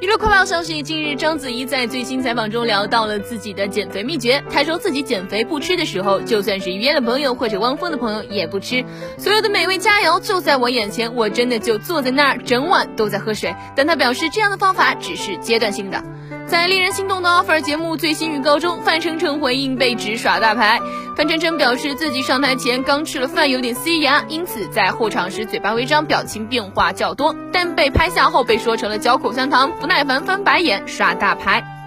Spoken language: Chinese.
娱乐快报消息：近日，章子怡在最新采访中聊到了自己的减肥秘诀。她说自己减肥不吃的时候，就算是约了朋友或者汪峰的朋友也不吃。所有的美味佳肴就在我眼前，我真的就坐在那儿，整晚都在喝水。但她表示，这样的方法只是阶段性的。在令人心动的 offer 节目最新预告中，范丞丞回应被指耍大牌。范丞丞表示自己上台前刚吃了饭，有点塞牙，因此在候场时嘴巴微张，表情变化较多。但被拍下后被说成了嚼口香糖，不耐烦翻白眼，耍大牌。